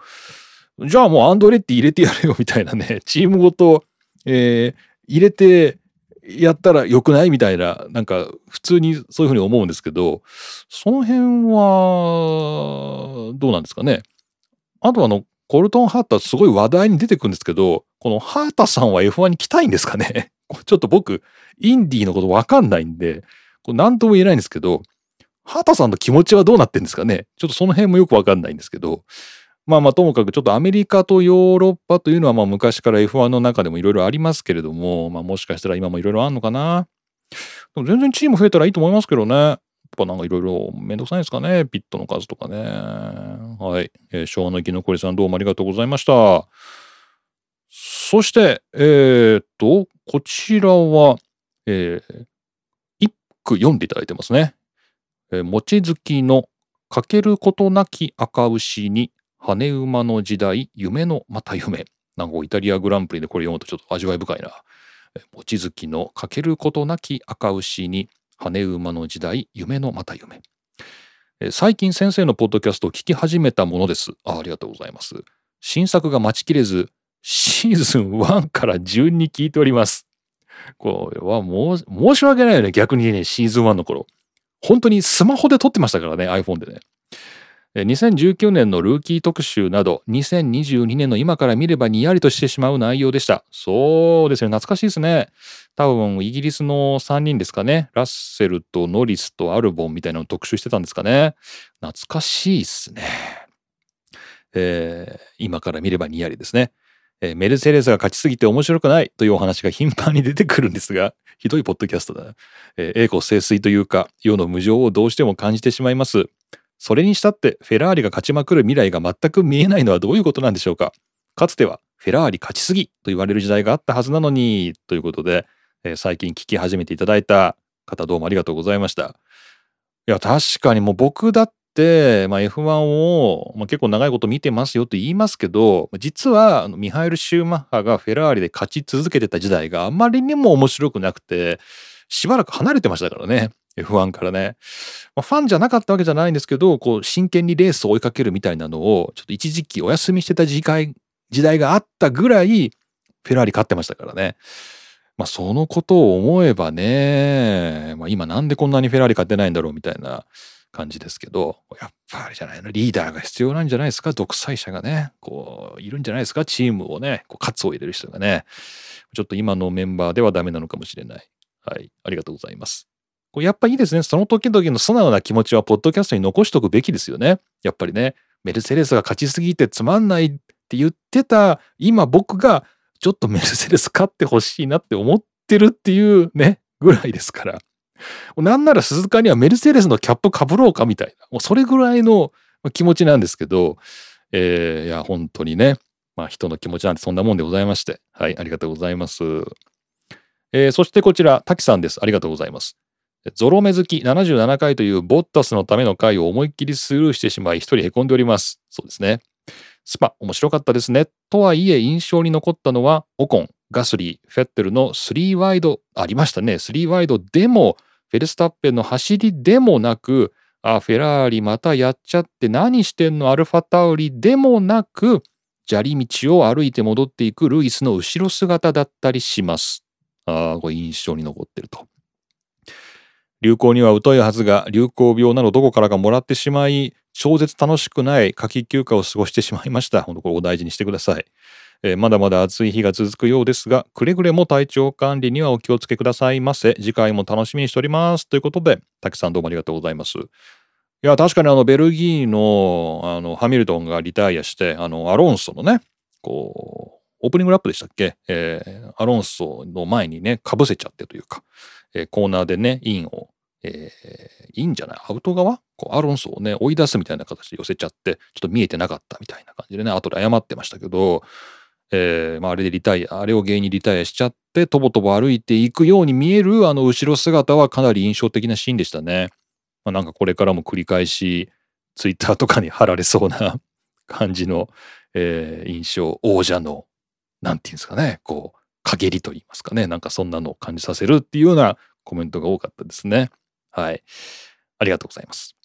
じゃあもうアンドレッティ入れてやるよみたいなね、チームごと、えー、入れてやったら良くない？みたいな、なんか普通にそういうふうに思うんですけど、その辺はどうなんですかね？あとあの、コルトン・ハータすごい話題に出てくるんですけど、このハータさんは F1 に来たいんですかね？ちょっと僕、インディーのことわかんないんで、これ何とも言えないんですけど、ハータさんの気持ちはどうなってんですかね？ちょっとその辺もよくわかんないんですけど、まあまあともかくちょっとアメリカとヨーロッパというのはまあ昔から F1 の中でもいろいろありますけれども、まあもしかしたら今もいろいろあんのかな。でも全然チーム増えたらいいと思いますけどね。やっぱなんかいろいろめんどくさいですかね。ピットの数とかね。はい。えー、昭和の生き残りさんどうもありがとうございました。そして、えー、っと、こちらは、えー、一句読んでいただいてますね。えー、餅月のかけることなき赤牛に羽馬の時代、夢のまた夢。なんかイタリアグランプリでこれ読むとちょっと味わい深いな。望月のかけることなき赤牛に羽馬の時代、夢のまた夢。最近先生のポッドキャストを聞き始めたものですあ。ありがとうございます。新作が待ちきれず、シーズン1から順に聞いております。これはもう、申し訳ないよね。逆にね、シーズン1の頃。本当にスマホで撮ってましたからね、iPhone でね。2019年のルーキー特集など2022年の今から見ればにやりとしてしまう内容でした。そうですね、懐かしいですね。多分イギリスの3人ですかね。ラッセルとノリスとアルボンみたいなのを特集してたんですかね。懐かしいっすね。えー、今から見ればにやりですね。え、メルセデスが勝ちすぎて面白くないというお話が頻繁に出てくるんですが、ひどいポッドキャストだ。えー、栄光盛衰というか、世の無情をどうしても感じてしまいます。それにしたってフェラーリが勝ちまくる未来が全く見えないのはどういうことなんでしょうか？かつてはフェラーリ勝ちすぎと言われる時代があったはずなのにということで、えー、最近聞き始めていただいた方どうもありがとうございました。いや確かにもう僕だって、まあ、F1 を、まあ、結構長いこと見てますよと言いますけど実はあのミハエル・シューマッハがフェラーリで勝ち続けてた時代があまりにも面白くなくてしばらく離れてましたからね。F1 からね。まあ、ファンじゃなかったわけじゃないんですけど、こう、真剣にレースを追いかけるみたいなのを、ちょっと一時期お休みしてた時代時代があったぐらい、フェラーリ勝ってましたからね。まあ、そのことを思えばね、まあ、今なんでこんなにフェラーリ勝てないんだろうみたいな感じですけど、やっぱりじゃないの、リーダーが必要なんじゃないですか、独裁者がね、こう、いるんじゃないですか、チームをね、こう、喝を入れる人がね。ちょっと今のメンバーではダメなのかもしれない。はい、ありがとうございます。これやっぱいいですね。その時々の素直な気持ちはポッドキャストに残しとくべきですよね。やっぱりね、メルセデスが勝ちすぎてつまんないって言ってた今僕がちょっとメルセデス勝ってほしいなって思ってるっていうね、ぐらいですから。なんなら鈴鹿にはメルセデスのキャップかぶろうかみたいな。もうそれぐらいの気持ちなんですけど、えー、いや、本当にね、まあ人の気持ちなんてそんなもんでございまして。はい、ありがとうございます。えー、そしてこちら、滝さんです。ありがとうございます。ゾロ目好き77回というボッタスのための回を思いっきりスルーしてしまい一人凹んでおります。そうですね。スパ、面白かったですね。とはいえ印象に残ったのはオコン、ガスリー、フェッテルの3ワイドありましたね。3ワイドでもフェルスタッペンの走りでもなくあ、フェラーリまたやっちゃって何してんの？アルファタウリでもなく砂利道を歩いて戻っていくルイスの後ろ姿だったりします。ああ、これ印象に残ってると。流行には疎いはずが流行病などどこからかもらってしまい超絶楽しくない夏季休暇を過ごしてしまいました。ほんとこれお大事にしてください。えー、まだまだ暑い日が続くようですが、くれぐれも体調管理にはお気をつけくださいませ。次回も楽しみにしております。ということで、滝さんどうもありがとうございます。いいや、確かにあの、ベルギーの、あの、ハミルトンがリタイアして、あの、アロンソのね、こう、オープニングラップでしたっけ？えー、アロンソの前にね、かぶせちゃってというか、えー、コーナーでね、インを、えー、インじゃない、アウト側？こうアロンソをね、追い出すみたいな形で寄せちゃって、ちょっと見えてなかったみたいな感じでね、後で謝ってましたけど、えー、まあ、あれでリタイア、あれを原因にリタイアしちゃって、とぼとぼ歩いていくように見えるあの後ろ姿はかなり印象的なシーンでしたね。まあ、なんかこれからも繰り返しツイッターとかに貼られそうな 感じの、えー、印象王者のなんていうんですかねこう陰りと言いますかねなんかそんなのを感じさせるっていうようなコメントが多かったですね。はい。ありがとうございます。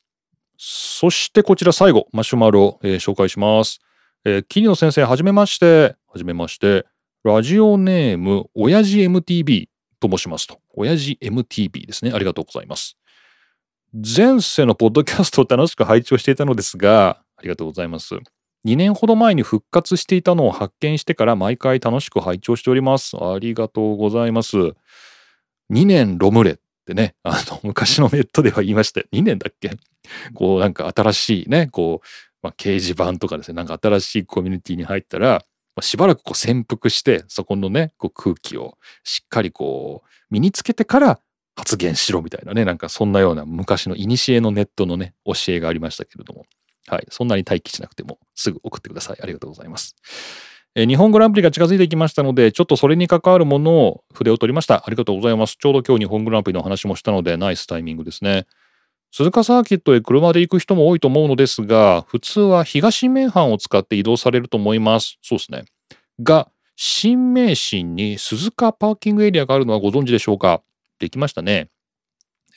そしてこちら最後マシュマロ、えー、紹介します。えー、桐野先生はじめまして。はじめまして。ラジオネーム親父 MTV と申しますと。親父 MTV ですね。ありがとうございます。前世のポッドキャストを楽しく拝聴していたのですが、ありがとうございます。2年ほど前に復活していたのを発見してから毎回楽しく拝聴しております。ありがとうございます。2年ロムレってね、あの、昔のネットでは言いましたよ2年だっけ？こう、なんか新しいね、こう、まあ、掲示板とかですね、なんか新しいコミュニティに入ったら、まあ、しばらくこう潜伏して、そこのね、こう空気をしっかりこう、身につけてから発言しろみたいなね、なんかそんなような昔の古のネットのね、教えがありましたけれども、はい、そんなに待機しなくてもすぐ送ってください。ありがとうございます。え日本グランプリが近づいてきましたので、ちょっとそれに関わるものを筆を取りました。ありがとうございます。ちょうど今日日本グランプリの話もしたので、ナイスタイミングですね。鈴鹿サーキットへ車で行く人も多いと思うのですが、普通は東名阪を使って移動されると思います。そうですね。が、新名神に鈴鹿パーキングエリアがあるのはご存知でしょうか？できましたね。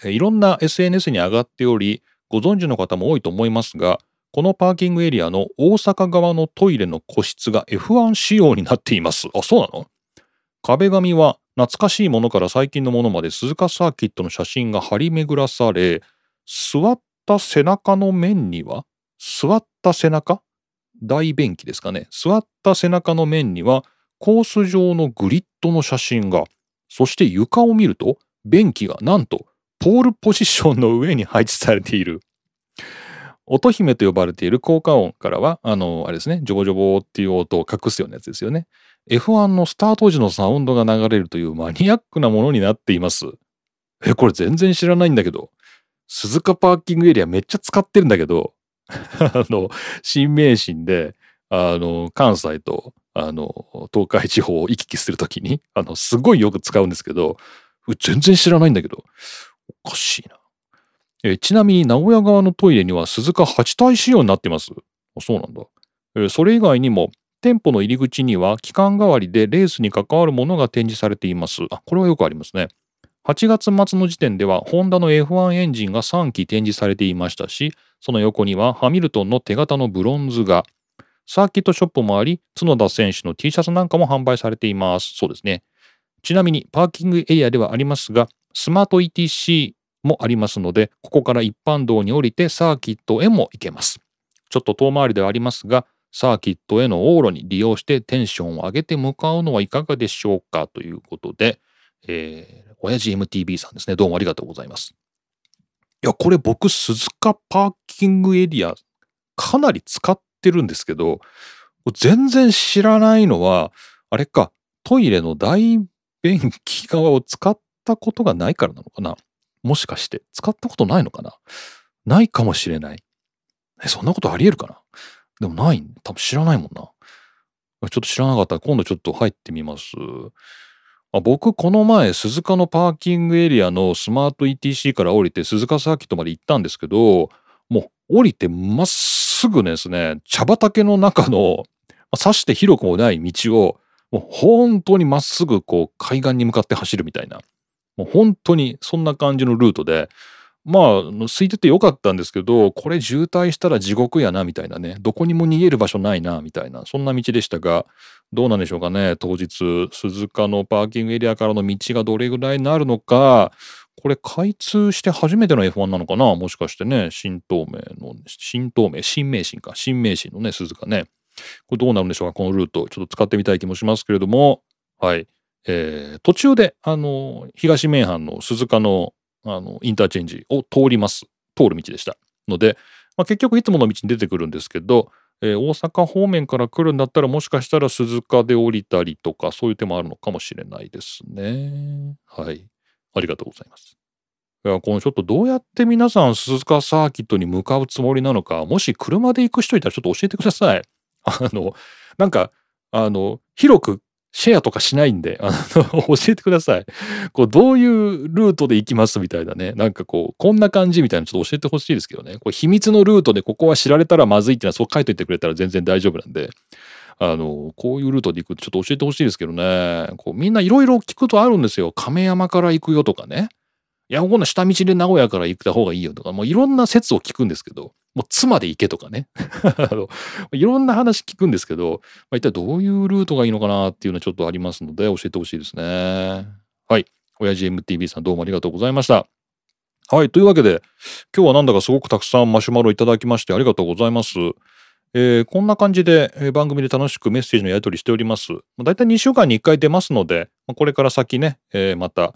いろんな SNS に上がっており、ご存知の方も多いと思いますが、このパーキングエリアの大阪側のトイレの個室が F1 仕様になっています。あ、そうなの？壁紙は懐かしいものから最近のものまで鈴鹿サーキットの写真が張り巡らされ、座った背中の面には、座った背中？大便器ですかね。座った背中の面には、コース上のグリッドの写真が、そして床を見ると、便器がなんとポールポジションの上に配置されている。音姫と呼ばれている効果音からは、あの、あれですね、ジョボジョボっていう音を隠すようなやつですよね。F1 のスタート時のサウンドが流れるというマニアックなものになっています。え、これ全然知らないんだけど。鈴鹿パーキングエリアめっちゃ使ってるんだけど、あの、新名神で、あの、関西と、あの、東海地方を行き来するときに、あの、すごいよく使うんですけど、全然知らないんだけど、おかしいな。えちなみに名古屋側のトイレには鈴鹿8体仕様になってます。そうなんだ。えそれ以外にも、店舗の入り口には期間代わりでレースに関わるものが展示されています。あ、これはよくありますね。8月末の時点では、ホンダの F1 エンジンが3機展示されていましたし、その横にはハミルトンの手形のブロンズが、サーキットショップもあり、角田選手の T シャツなんかも販売されています。そうですね。ちなみに、パーキングエリアではありますが、スマート ETC もありますので、ここから一般道に降りてサーキットへも行けます。ちょっと遠回りではありますが、サーキットへの往路に利用してテンションを上げて向かうのはいかがでしょうか？ということで、えー、親父 MTV さんですね。どうもありがとうございます。いや、これ僕、鈴鹿パーキングエリア、かなり使ってるんですけど、全然知らないのは、あれか、トイレの大便器側を使ったことがないからなのかな？もしかして。使ったことないのかな？ないかもしれない。え、そんなことあり得るかな？でもない。多分知らないもんな。ちょっと知らなかったら今度ちょっと入ってみます。あ僕、この前、鈴鹿のパーキングエリアのスマート ETC から降りて鈴鹿サーキットまで行ったんですけど、もう降りてまっすぐですね、茶畑の中の、さして広くもない道を、もう本当にまっすぐこう海岸に向かって走るみたいな。もう本当にそんな感じのルートで、まあ、空いててよかったんですけど、これ渋滞したら地獄やな、みたいなね。どこにも逃げる場所ないな、みたいな。そんな道でしたが、どうなんでしょうかね。当日、鈴鹿のパーキングエリアからの道がどれぐらいになるのか、これ開通して初めての F1 なのかなもしかしてね、新東名の、新東名、新名神か、新名神のね、鈴鹿ね。これどうなるんでしょうかこのルート。ちょっと使ってみたい気もしますけれども、はい。えー、途中で、あの、東名阪の鈴鹿の、あの、インターチェンジを通ります。通る道でした。ので、まあ、結局いつもの道に出てくるんですけど、えー、大阪方面から来るんだったらもしかしたら鈴鹿で降りたりとかそういう手もあるのかもしれないですね。はい。ありがとうございます。いや、このちょっとどうやって皆さん鈴鹿サーキットに向かうつもりなのか、もし車で行く人いたらちょっと教えてください。あの、なんか、あの、広くシェアとかしないんで、あの、教えてください。こう、どういうルートで行きますみたいなね。なんかこう、こんな感じみたいなちょっと教えてほしいですけどね。こう、秘密のルートでここは知られたらまずいっていうのはそう書いといてくれたら全然大丈夫なんで、あの、こういうルートで行くってちょっと教えてほしいですけどね。こう、みんないろいろ聞くとあるんですよ。亀山から行くよとかね。いや、こんな下道で名古屋から行った方がいいよとか、もういろんな説を聞くんですけど、もう妻で行けとかね。いろんな話聞くんですけど、まあ、一体どういうルートがいいのかなっていうのはちょっとありますので、教えてほしいですね。はい。親父 MTV さんどうもありがとうございました。はい。というわけで、今日はなんだかすごくたくさんマシュマロいただきましてありがとうございます。えー、こんな感じで、えー、番組で楽しくメッセージのやり取りしております。だいたい2週間に1回出ますので、まあ、これから先ね、えー、また、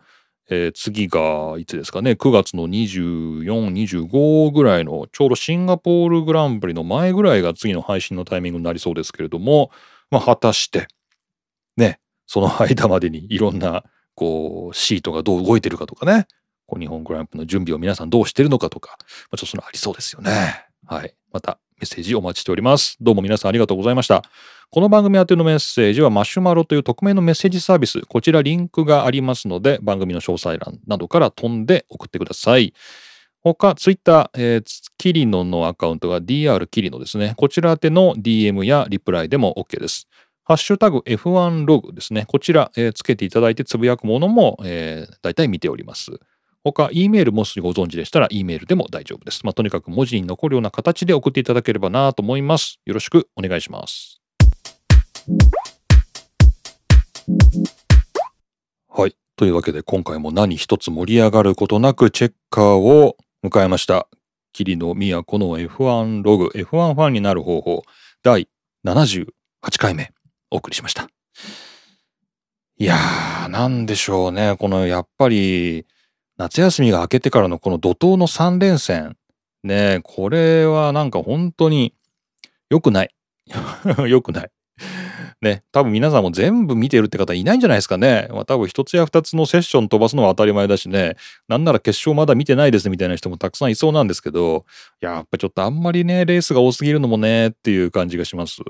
えー、次がいつですかね？9月の2425ぐらいのちょうどシンガポールグランプリの前ぐらいが次の配信のタイミングになりそうですけれども、まあ、果たしてねその間までにいろんなこうシートがどう動いてるかとかねこう日本グランプリの準備を皆さんどうしてるのかとか、まあ、ちょっとそのありそうですよね。はい。またメッセージお待ちしております。どうも皆さんありがとうございました。この番組宛てのメッセージはマシュマロという匿名のメッセージサービス、こちらリンクがありますので、番組の詳細欄などから飛んで送ってください。他、ツイッター、キリノのアカウントが DR キリノですね。こちら宛ての DM やリプライでも OK です。ハッシュタグ F1 ログですね。こちら、えー、つけていただいてつぶやくものも、えー、大体見ております。他、E メールもしご存知でしたら E メールでも大丈夫です。まあ、とにかく文字に残るような形で送っていただければなと思います。よろしくお願いします。はい。というわけで今回も何一つ盛り上がることなくチェッカーを迎えました。霧の都の F1 ログ、F1 ファンになる方法、第78回目お送りしました。いやー、なんでしょうね。このやっぱり夏休みが明けてからのこの怒涛の3連戦。ねこれはなんか本当に良くない。良くない。ね、多分皆さんも全部見てるって方いないんじゃないですかね。まあ、多分一つや二つのセッション飛ばすのは当たり前だしね、なんなら決勝まだ見てないですみたいな人もたくさんいそうなんですけど、やっぱちょっとあんまりね、レースが多すぎるのもねっていう感じがします。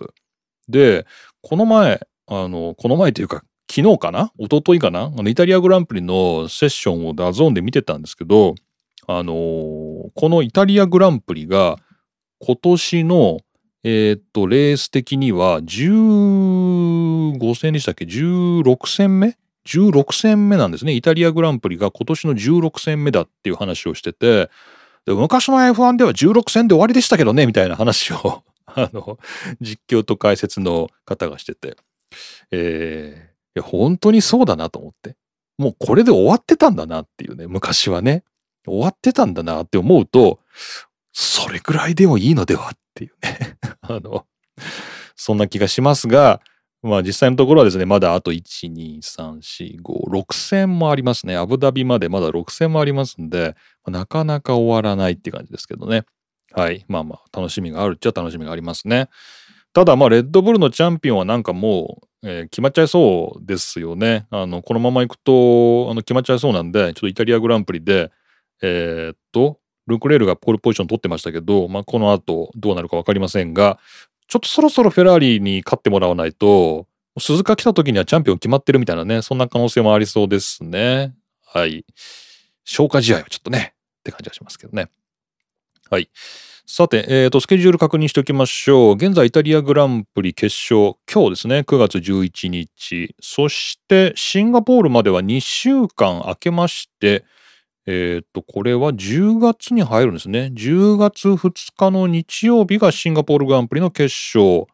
で、この前、あの、この前というか昨日かな？一昨日かな？あのイタリアグランプリのセッションを DAZN で見てたんですけど、あのー、このイタリアグランプリが今年の、えー、っと、レース的には15戦でしたっけ ?16 戦目 ?16 戦目なんですね。イタリアグランプリが今年の16戦目だっていう話をしてて、昔の F1 では16戦で終わりでしたけどね、みたいな話を あの、実況と解説の方がしてて、えー、や、本当にそうだなと思って。もうこれで終わってたんだなっていうね、昔はね。終わってたんだなって思うと、それくらいでもいいのではっていうね。あの、そんな気がしますが、まあ実際のところはですね、まだあと1、2、3、4、5、6戦もありますね。アブダビまでまだ6戦もありますんで、なかなか終わらないって感じですけどね。はい。まあまあ、楽しみがあるっちゃ楽しみがありますね。ただまあ、レッドブルのチャンピオンはなんかもう、えー、決まっちゃいそうですよね。あの、このまま行くと、あの、決まっちゃいそうなんで、ちょっとイタリアグランプリで、えー、っと、ルクレールがポールポジション取ってましたけど、まあ、この後どうなるか分かりませんが、ちょっとそろそろフェラーリに勝ってもらわないと、鈴鹿来た時にはチャンピオン決まってるみたいなね、そんな可能性もありそうですね。はい。消化試合はちょっとね、って感じがしますけどね。はい。さて、えーと、スケジュール確認しておきましょう。現在、イタリアグランプリ決勝、今日ですね、9月11日。そして、シンガポールまでは2週間空けまして、えっ、ー、と、これは10月に入るんですね。10月2日の日曜日がシンガポールグランプリの決勝。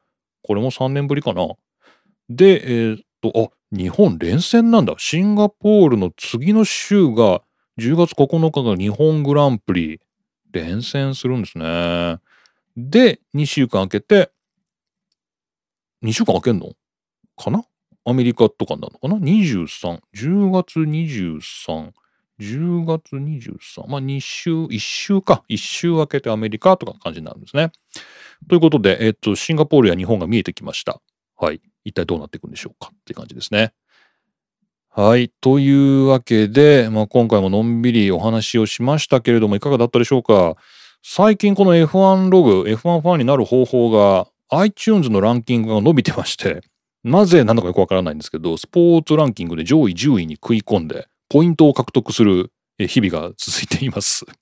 これも3年ぶりかな。で、えっ、ー、と、あ、日本連戦なんだ。シンガポールの次の週が10月9日が日本グランプリ。連戦するんですね。で、2週間空けて、2週間空けんの？かな？アメリカとかになるのかな ?23、10月23、10月23、まあ2週、1週か、1週明けてアメリカとか感じになるんですね。ということで、えっと、シンガポールや日本が見えてきました。はい。一体どうなっていくんでしょうかって感じですね。はい。というわけで、まあ、今回ものんびりお話をしましたけれども、いかがだったでしょうか？最近この F1 ログ、F1 ファンになる方法が iTunes のランキングが伸びてまして、なぜなのかよくわからないんですけど、スポーツランキングで上位10位に食い込んで、ポイントを獲得する日々が続いています。こ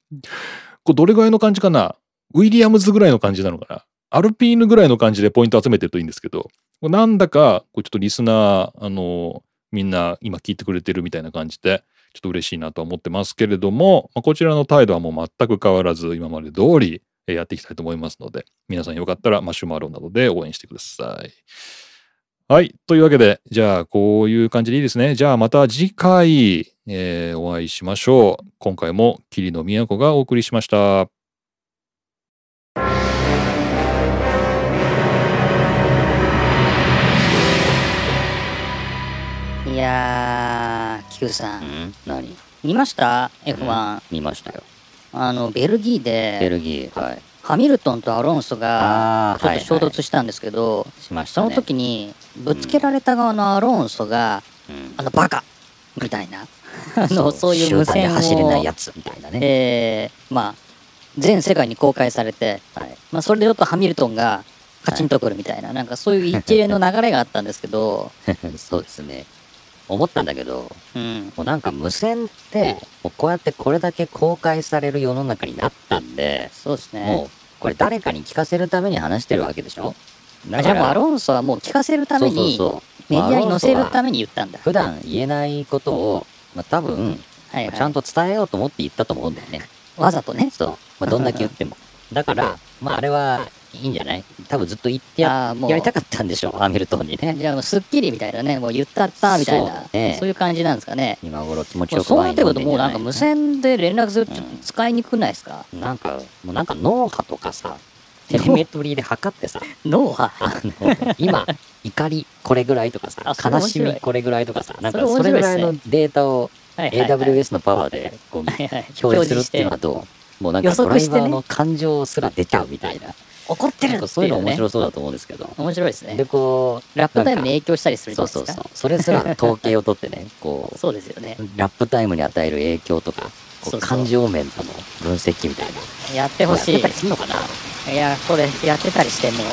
れどれぐらいの感じかな？ウィリアムズぐらいの感じなのかな？アルピーヌぐらいの感じでポイント集めてるといいんですけど、なんだか、ちょっとリスナー、あの、みんな今聞いてくれてるみたいな感じで、ちょっと嬉しいなと思ってますけれども、まあ、こちらの態度はもう全く変わらず、今まで通りやっていきたいと思いますので、皆さんよかったらマシュマロなどで応援してください。はい。というわけで、じゃあ、こういう感じでいいですね。じゃあ、また次回、えー、お会いしましょう。今回も霧の都がお送りしました。Q さん。ん何見ました ?F1、見ましたよ。あの、ベルギーで、ベルギー、はい。ハミルトンとアロンソがちょっと衝突したんですけど、その時にぶつけられた側のアロンソが、あのバカみたいな あのそういう無線を走れないやつみたいなね、えー、まあ全世界に公開されて、はい、まあ、それでちょっとハミルトンがカチンとくるみたいな、なんかそういう一連の流れがあったんですけど そうですね思ったんだけど、うん、もうなんか無線って、もうこうやってこれだけ公開される世の中になったんで、そうですね。もう、これ誰かに聞かせるために話してるわけでしょ？だじゃあもうアロンソはもう聞かせるために、そうそうそうメディアに載せるために言ったんだ。普段言えないことを、まあ、多分、はいはい、ちゃんと伝えようと思って言ったと思うんだよね。わざとね。そう。まあ、どんだけ言っても。だから、まあ、あれはいいんじゃない？多分ずっと言ってややりたかったんでしょう、ハミルトンにね。じゃあもうスッキリみたいなね、もう言ったったみたいな、そう,、ね、そういう感じなんですかね。今頃気持ちよくそうなってくるともうなんか無線で連絡すると使いにくくないですか、うん、なんか、もうなんか脳波とかさ、テレメトリーで測ってさ、脳波？今、怒りこれぐらいとかさ、悲しみこれぐらいとかさ、なんかそれぐらいのデータを AWS のパワーでこう表示するっていうのはどう？もうなんかドライバーの感情すら出ちゃうみたいな。怒ってるってそういうの面白そうだと思うんですけど。面白いですね。で、こう、ラップタイムに影響したりするじゃないですか？そうそうそう。それすら統計を取ってね、こう、そうですよね。ラップタイムに与える影響とか、感情面との分析みたいな。やってほしい。やってたりするのかな？いや、これやってたりしても、